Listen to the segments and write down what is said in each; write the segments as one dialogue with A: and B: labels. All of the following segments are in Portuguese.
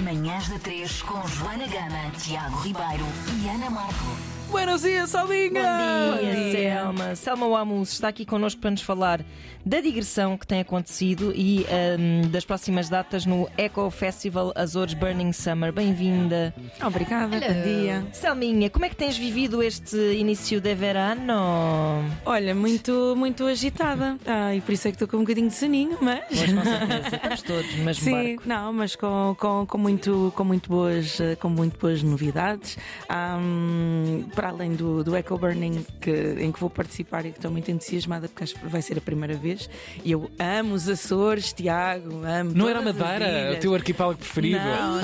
A: Manhãs da 3 com Joana Gama, Tiago Ribeiro e Ana Marco.
B: Buenos dias, Salvinha!
C: Bom dia, Selma. Selma Wamus está aqui connosco para nos falar da digressão que tem acontecido e ahm, das próximas datas no Eco Festival Azores Burning Summer. Bem-vinda.
B: Obrigada, bom dia.
C: Selminha, como é que tens vivido este início de verano?
B: Olha, muito, muito agitada. Ah, e por isso é que estou com um bocadinho de soninho, mas.
C: Pois, com certeza, estamos todos no mesmo
B: Sim,
C: barco.
B: não, mas com, com, com, muito, com, muito boas, com muito boas novidades. Ahm, para além do, do Eco Burning que, em que vou participar e que estou muito entusiasmada porque acho que vai ser a primeira vez. E eu amo os Açores, Tiago, amo.
D: Não era Madeira o teu arquipélago preferido?
B: Não,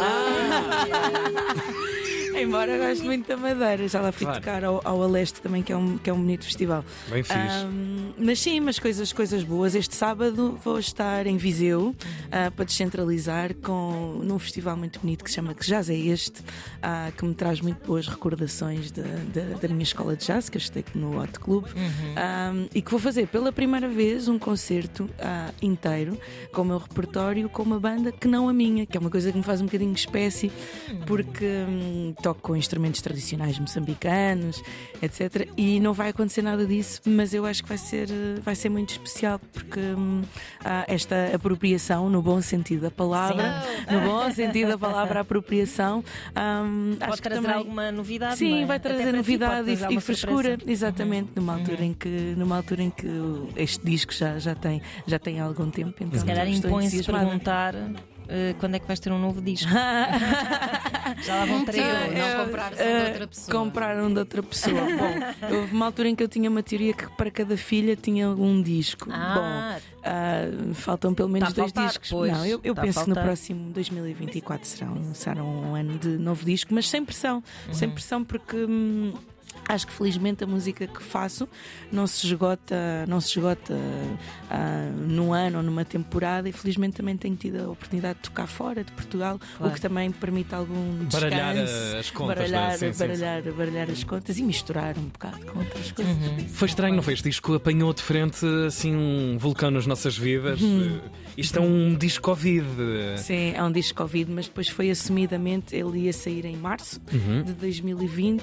B: Embora eu goste muito da Madeira, já lá fui
D: Claro.
B: tocar ao, ao Aleste também, que é um, que é um bonito festival.
D: Bem fixe.
B: Ahm, mas sim, mas coisas, coisas boas. Este sábado vou estar em Viseu ah, para descentralizar com, num festival muito bonito que se chama Que Jazz é Este, ah, que me traz muito boas recordações da, da, da minha escola de jazz, que eu estudei no Hot Club, Ahm, e que vou fazer pela primeira vez um concerto ah, inteiro com o meu repertório com uma banda que não a minha, que é uma coisa que me faz um bocadinho de espécie, porque hum, toco com instrumentos tradicionais moçambicanos, etc. E não vai acontecer nada disso, mas eu acho que vai ser, vai ser muito especial, porque hum, há esta apropriação, no bom sentido da palavra, no bom sentido da palavra apropriação, hum,
C: Pode
B: acho que
C: trazer
B: também.
C: alguma novidade?
B: Sim,
C: é?
B: vai trazer
C: ti
B: novidade
C: trazer
B: e, e frescura, exatamente, numa altura em que numa altura em que este disco já, já tem já tem algum tempo, então
C: Se calhar impõe-se perguntar eh, quando é que vais ter um novo disco. Já lá vão três.
B: Ah,
E: não comprar só de
B: ah,
E: outra pessoa.
B: Comprar um de outra pessoa. Bom, houve uma altura em que eu tinha uma teoria que para cada filha tinha um disco.
C: Ah,
B: Bom, ah, faltam pelo menos
C: Tá
B: dois
C: faltar,
B: discos.
C: pois.
B: Não, eu, eu
C: Tá
B: penso que no próximo 2024 será um, será um ano de novo disco, mas sem pressão. Sem
C: Uhum.
B: pressão, porque. hum, Acho que felizmente a música que faço não se esgota, não se esgota ah, num ano ou numa temporada e felizmente também tenho tido a oportunidade de tocar fora de Portugal,
C: Claro.
B: o que também permite algum descanso,
D: Baralhar as contas,
B: baralhar,
D: não é? Sim, sim, sim.
B: baralhar, baralhar as contas e misturar um bocado com outras coisas.
C: Uhum.
D: Foi estranho, não foi? Este disco apanhou de frente assim um vulcão nas nossas vidas.
B: Uhum.
D: Eh, Isto é um disco Covid.
B: Sim, é um disco Covid, mas depois foi assumidamente, ele ia sair em março
D: Uhum.
B: de 2020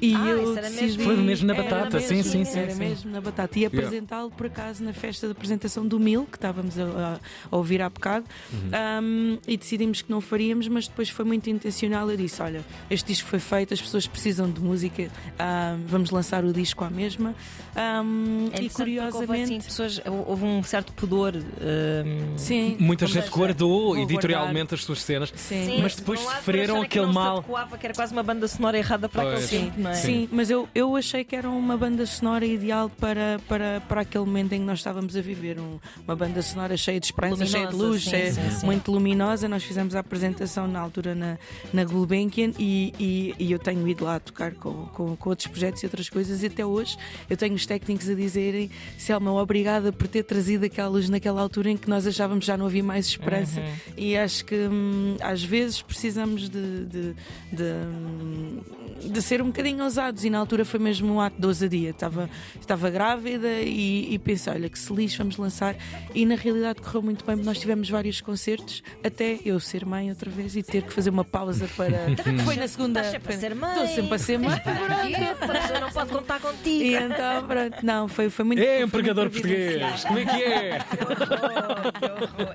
B: e
C: Ah,
B: eu
C: isso era mesmo-
D: Foi mesmo na batata, sim,
B: mesmo,
D: sim, sim,
B: Era
D: sim.
B: mesmo na batata. E apresentá-lo por acaso na festa de apresentação do Mil, que estávamos a, a- a ouvir há bocado,
D: Uhum.
B: Um, e decidimos que não faríamos, mas depois foi muito intencional. Eu disse: Olha, este disco foi feito, as pessoas precisam de música, um, vamos lançar o disco à mesma. Um,
C: É
B: e
C: porque houve,
B: curiosamente.
C: assim, pessoas, houve um certo pudor.
B: Sim,
D: Muita gente guardou editorialmente as suas cenas.
B: Sim.
C: Sim,
D: Mas depois sofreram aquele mal.
C: adequava, que era quase uma banda sonora errada para
D: Pois.
C: aquele tempo, não é?
B: Sim, mas eu, eu achei que era uma banda sonora ideal para, para, para aquele momento em que nós estávamos a viver. Um- uma banda sonora cheia de esperança, cheia de
C: Luminosa,
B: luz,
C: sim,
B: cheia-
C: sim, sim.
B: muito luminosa. Nós fizemos a apresentação na altura na, na Gulbenkian e, e, e eu tenho ido lá tocar com, com, com outros projetos e outras coisas. E até hoje eu tenho os técnicos a dizerem: Selma, obrigada por ter trazido aquela luz naquela altura em que nós achávamos que já não havia mais esperança.
C: Uhum.
B: E acho que hum, às vezes precisamos de, de, de, hum, de ser um bocadinho ousados. E na altura foi mesmo um ato de ousadia. Estava, estava grávida e, e pensei: olha, que se lixe, vamos lançar. E na realidade correu muito bem, porque nós tivemos vários concertos, até eu ser mãe outra vez e ter que fazer uma pausa para. Foi na segunda.
C: Estás sempre a ser mãe.
B: Estou sempre a ser mãe.
C: A pessoa não pode contar contigo.
B: E então, pronto, não, foi, foi muito.
D: É empregador português! Como é que é?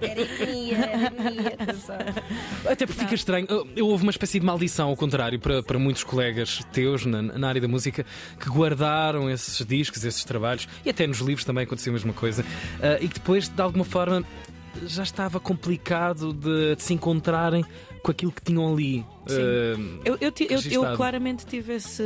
C: Era ironia, era ironia, atenção.
D: Até porque fica estranho. Eu- Eu houve uma espécie de maldição, ao contrário, para, para muitos colegas teus na, na área da música que guardaram esses discos, esses trabalhos, e até nos livros também aconteceu a mesma coisa, ah, e que depois, de alguma forma, já estava complicado de, de se encontrarem com aquilo que tinham ali. Ah,
B: Eu, eu, ti- eu- eu
D: registado.
B: claramente tive esse.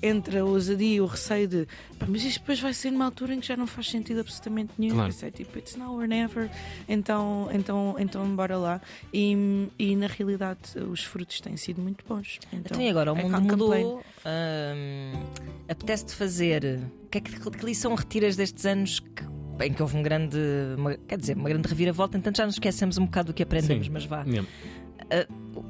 B: entre a ousadia e o receio de. "Pá, mas isto depois vai ser numa altura em que já não faz sentido absolutamente nenhum.
D: Claro.
B: Pensei, tipo, it's now or never. Então, então, então bora lá. E, e na realidade os frutos têm sido muito bons. Então,
C: Então, e agora? O mundo
B: complain.
C: mudou. hum, Apetece-te fazer. O que, é que, que lição retiras destes anos que, em que houve um grande. uma- quer dizer, uma grande reviravolta? Entanto, já nos esquecemos um bocado do que aprendemos,
D: Sim.
C: mas vá.
D: mesmo.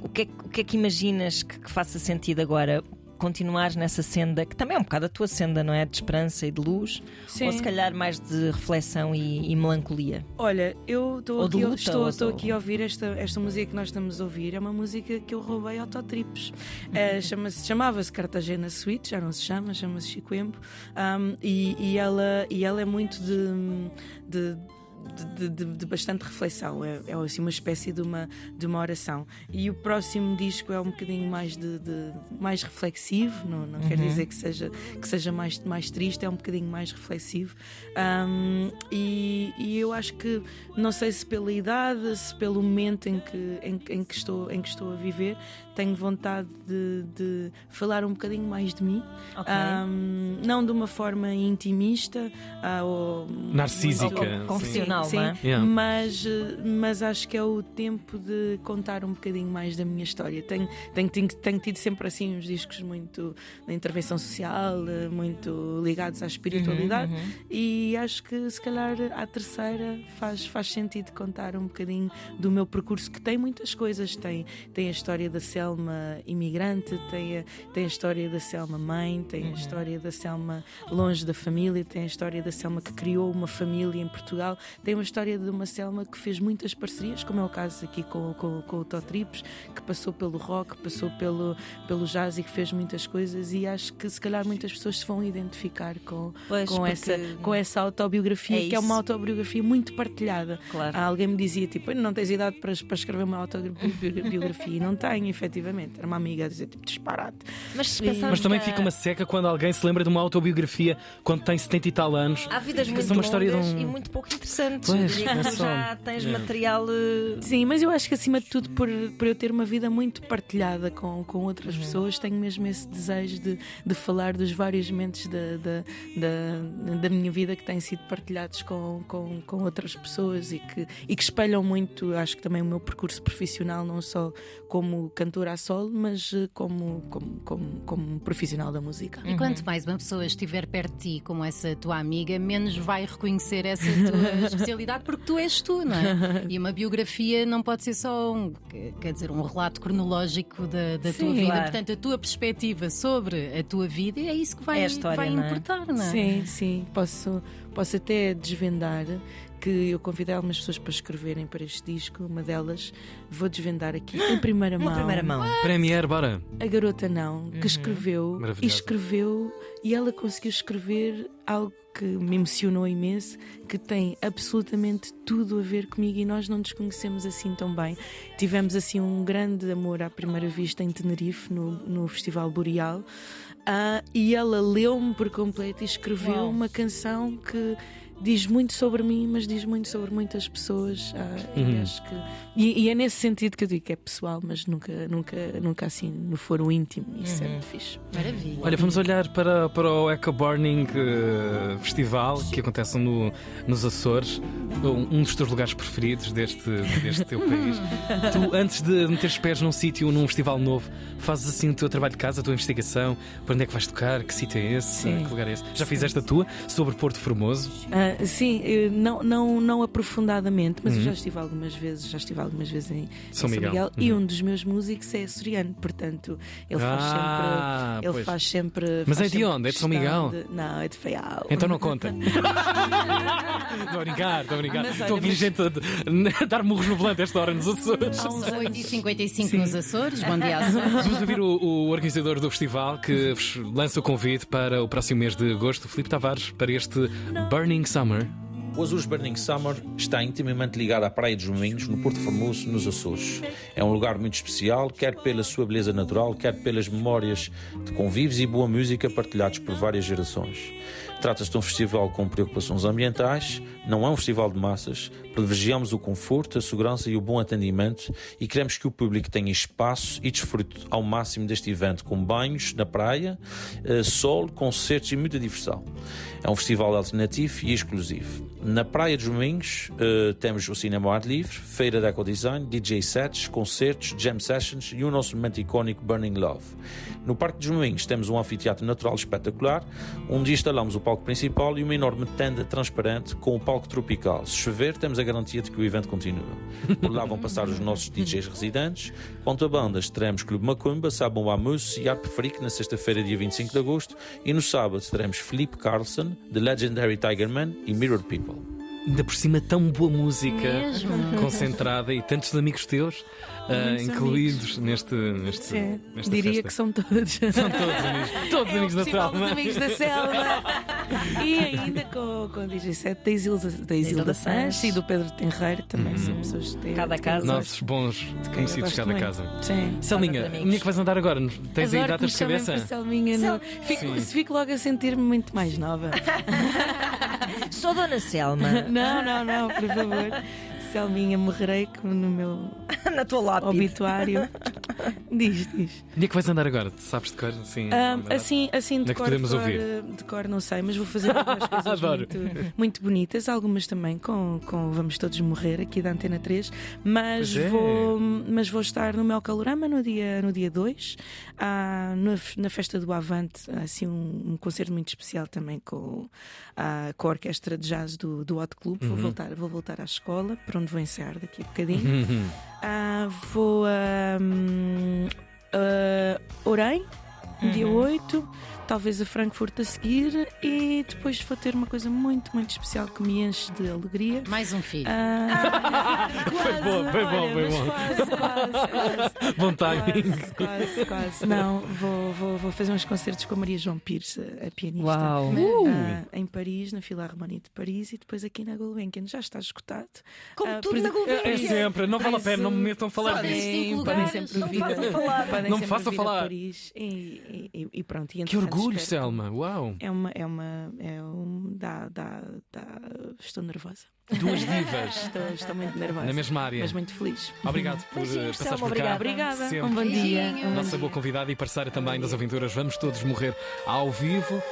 C: O que, é, que- o que é que imaginas que, que faça sentido agora? continuares nessa senda, que também é um bocado a tua senda, não é? De esperança e de luz,
B: Sim.
C: ou se calhar mais de reflexão e, e melancolia?
B: Olha, eu estou aqui,
C: luta,
B: estou,
C: ou-
B: estou aqui a ouvir esta, esta música que nós estamos a ouvir. É uma música que eu roubei ao Totrips. É, chama-se- Chamava-se Cartagena Suite, já não se chama, chama-se Chicoembo. Um, e, e ela, e ela é muito de. de de, de- de bastante reflexão, é, é assim uma espécie de uma, de uma oração. E o próximo disco é um bocadinho mais, de, de- mais reflexivo, não, não quer dizer que seja, que seja mais, mais triste, é um bocadinho mais reflexivo. Um, e, e eu acho que, não sei se pela idade, se pelo momento em que, em, em que, estou, em que estou a viver, tenho vontade de, de falar um bocadinho mais de mim,
C: Ok.
B: Um, não de uma forma intimista ah, ou
D: Narcísica, sim.
C: Confessional,
B: sim,
C: não é?
B: sim.
D: Yeah.
B: Mas, mas acho que é o tempo de contar um bocadinho mais da minha história. Tenho, tenho, tenho, tenho tido sempre assim uns discos muito da intervenção social, muito ligados à espiritualidade,
C: Uhum,
B: e acho que se calhar a terceira faz, faz sentido contar um bocadinho do meu percurso, que tem muitas coisas. Tem, tem a história da Selma imigrante, tem a, tem a história da Selma mãe, tem a história da Selma longe da família, tem a história da Selma que criou uma família em Portugal, tem uma história de uma Selma que fez muitas parcerias, como é o caso aqui com, com, com o Totrips, que passou pelo rock, passou pelo, pelo jazz e que fez muitas coisas. E acho que se calhar muitas pessoas se vão identificar com,
C: Pois,
B: com, essa, com essa autobiografia,
C: É
B: que é uma autobiografia muito partilhada.
C: Claro.
B: Ah, Alguém me dizia, tipo, "Ai, não tens idade para, para escrever uma autobiografia. E não tenho, efetivamente. Era uma amiga a dizer, tipo, disparate.
C: Mas
D: Mas também
C: que
D: fica uma seca quando alguém se lembra de uma autobiografia quando tem 70 e tal anos.
C: Há vidas muito
D: uma história de
C: longas
D: um-
C: e muito pouco interessantes.
D: Pois, é
C: já tens
D: É.
C: material. eh,
B: Sim, mas eu acho que acima de tudo, por, por eu ter uma vida muito partilhada com, com
C: Uhum.
B: outras pessoas, tenho mesmo esse desejo de, de falar dos vários momentos da, da, da, da minha vida que têm sido partilhados com, com, com outras pessoas e que, e que espelham muito, acho que também o meu percurso profissional, não só como cantora a solo, mas eh, como, como, como, como profissional da música.
E: E quanto mais uma pessoa estiver perto de ti, como essa tua amiga, menos vai reconhecer essa tua especialidade, porque tu és tu, não é? E uma biografia não pode ser só um, quer dizer, um relato cronológico da, da tua
B: Sim,
E: vida.
C: claro.
E: Portanto, a tua perspectiva sobre a tua vida é isso que vai,
C: É a história,
E: vai
C: não é?
E: importar, não é?
B: Sim, sim. Posso, posso até desvendar que eu convidei algumas pessoas para escreverem para este disco. Uma delas vou desvendar aqui em primeira mão.
C: Uma primeira mão.
D: Premier, bora.
B: A garota não, que escreveu e escreveu e ela conseguiu escrever algo que me emocionou imenso, que tem absolutamente tudo a ver comigo e nós não nos conhecemos assim tão bem. Tivemos assim um grande amor à primeira vista em Tenerife, no, no Festival Boreal. Ah, e ela leu-me por completo e escreveu
C: Uau.
B: uma canção que diz muito sobre mim, mas diz muito sobre muitas pessoas. ah, e, acho que, e, e é nesse sentido que eu digo que é pessoal, mas nunca, nunca, nunca assim no foro íntimo. Isso é muito fixe.
E: Maravilha.
D: Olha, vamos olhar para, para o Echo Burning eh, Festival que acontece no, nos Açores, um, um dos teus lugares preferidos deste, deste teu país. tu, antes de meteres pés num sítio, num festival novo, fazes assim o teu trabalho de casa, a tua investigação, para onde é que vais tocar, que sítio é esse,
B: Sim.
D: que lugar é esse. Já fizeste a tua sobre Porto Formoso?
B: Sim, eh, não, não, não aprofundadamente, mas eu
D: Uhum.
B: já estive algumas vezes, já estive algumas vezes em, em
D: São Miguel.
B: e
D: Uhum.
B: um dos meus músicos é açoriano, portanto ele faz
D: Ah,
B: sempre. Ele
D: pois.
B: faz sempre.
D: Mas
B: faz
D: é de onde? É de São Miguel?
B: de- Não, é de Feial.
D: Então não conta. Estou a brincar, estou a brincar. Estou a
B: mas-
D: gente a, a dar murros no volante esta hora nos Açores.
E: São 8h55 nos Açores. Bom dia, Açores.
D: Vamos ouvir o, o organizador do festival que vos lança o convite para o próximo mês de agosto, Filipe Tavares, para este Burning Summer.
F: O Azores Burning Summer está intimamente ligado à Praia dos Moinhos, no Porto Formoso, nos Açores. É um lugar muito especial, quer pela sua beleza natural, quer pelas memórias de convívios e boa música partilhados por várias gerações. Trata-se de um festival com preocupações ambientais, não é um festival de massas, privilegiamos o conforto, a segurança e o bom atendimento e queremos que o público tenha espaço e desfrute ao máximo deste evento com banhos na praia, eh, sol, concertos e muita diversão. É um festival alternativo e exclusivo. Na Praia dos Moinhos eh, temos o Cinema ao Ar Livre, Feira de Ecodesign, DJ sets, concertos, jam sessions e o nosso momento icónico Burning Love. No Parque dos Moinhos temos um anfiteatro natural espetacular, onde instalamos o palco principal e uma enorme tenda transparente com o palco tropical. Se chover, temos a garantia de que o evento continua. Por lá vão passar os nossos DJs residentes. Quanto a bandas, teremos Clube Macumba, Sabon Amus e Arp Freak na sexta-feira, dia 25 de agosto. E no sábado teremos Felipe Carlson, The Legendary Tigerman e Mirror People.
D: Ainda por cima, tão boa música
E: Mesmo.
D: concentrada e tantos amigos teus
B: Muitos
D: incluídos neste, neste,
B: Sim,
D: nesta
B: diria
D: festa.
B: que são todos.
D: São todos amigos, todos
B: É
D: amigos da
B: amigos da Selma. e ainda com, com o DJ set da Isilda, da Isilda Sanches e do Pedro Tenreiro, também são pessoas que têm.
C: Cada casa.
D: Nossos bons conhecidos de cada
B: muito.
D: casa.
B: Sim.
D: Selminha,
C: de
D: é que vais andar agora? Tens aí
B: Adoro que
D: datas de cabeça?
B: Selminha. no- Fico, fico logo a sentir-me muito mais nova.
C: Sou Dona Selma,
B: não, não, não, por favor. Selminha, morrerei como no meu
C: na tua lápide.
B: obituário. Diz, diz.
D: Onde é que vais andar agora? Sabes de cor? Sim,
B: Ah,
D: verdade.
B: assim, assim
D: Onde
B: de
D: é
B: cor,
D: podemos
B: de, cor,
D: ouvir?
B: de cor não sei, mas vou fazer algumas coisas muito, muito bonitas, algumas também com, com Vamos Todos Morrer aqui da Antena 3, mas,
D: é.
B: vou, mas vou estar no meu calorama no dia 2, no dia dois, ah, na, na festa do Avante, assim um, um concerto muito especial também com, ah, com a orquestra de jazz do, do Hot Club.
D: Uhum.
B: Vou, voltar, vou voltar à escola, para onde vou ensaiar daqui a bocadinho. Ah, vou a um, Orem, dia 8, talvez a Frankfurt a seguir, e depois vou ter uma coisa muito, muito especial que me enche de alegria.
E: Mais um filho.
B: Ah, quase,
D: bom, foi bom,
B: olha,
D: foi bom.
B: Quase, quase, quase.
D: Bom timing.
B: Quase, quase, quase. Não, vou, vou, vou fazer uns concertos com a Maria João Pires, a, a pianista.
C: Uau!
B: Ah, em Paris, na Filharmonia de Paris e depois aqui na Gulbenkian. Já está esgotado.
C: Como
B: Ah,
C: tudo na Gulbenkian.
D: É sempre, não vale a pena, não me metam a falar disso.
B: Podem, sempre
E: não
B: vir.
C: façam falar.
B: Podem
D: Não me
B: sempre
D: façam
B: vir
D: falar.
B: Paris e, e- e- pronto. E,
D: Que
B: entretanto,
D: orgulho, Selma. Uau.
B: É uma, é uma, é um, dá, dá, dá, estou nervosa.
D: Duas divas
B: Estou, estou muito nervosa.
D: na mesma área.
B: Mas muito feliz.
D: Obrigado por
C: Beijinhos,
D: eh, passares
C: Selma,
D: por cá.
B: Obrigada.
D: Sempre.
B: Um bom dia.
E: Beijinho.
B: Bom
D: Nossa
B: dia.
D: boa convidada e parceira também das aventuras. Vamos todos morrer ao vivo.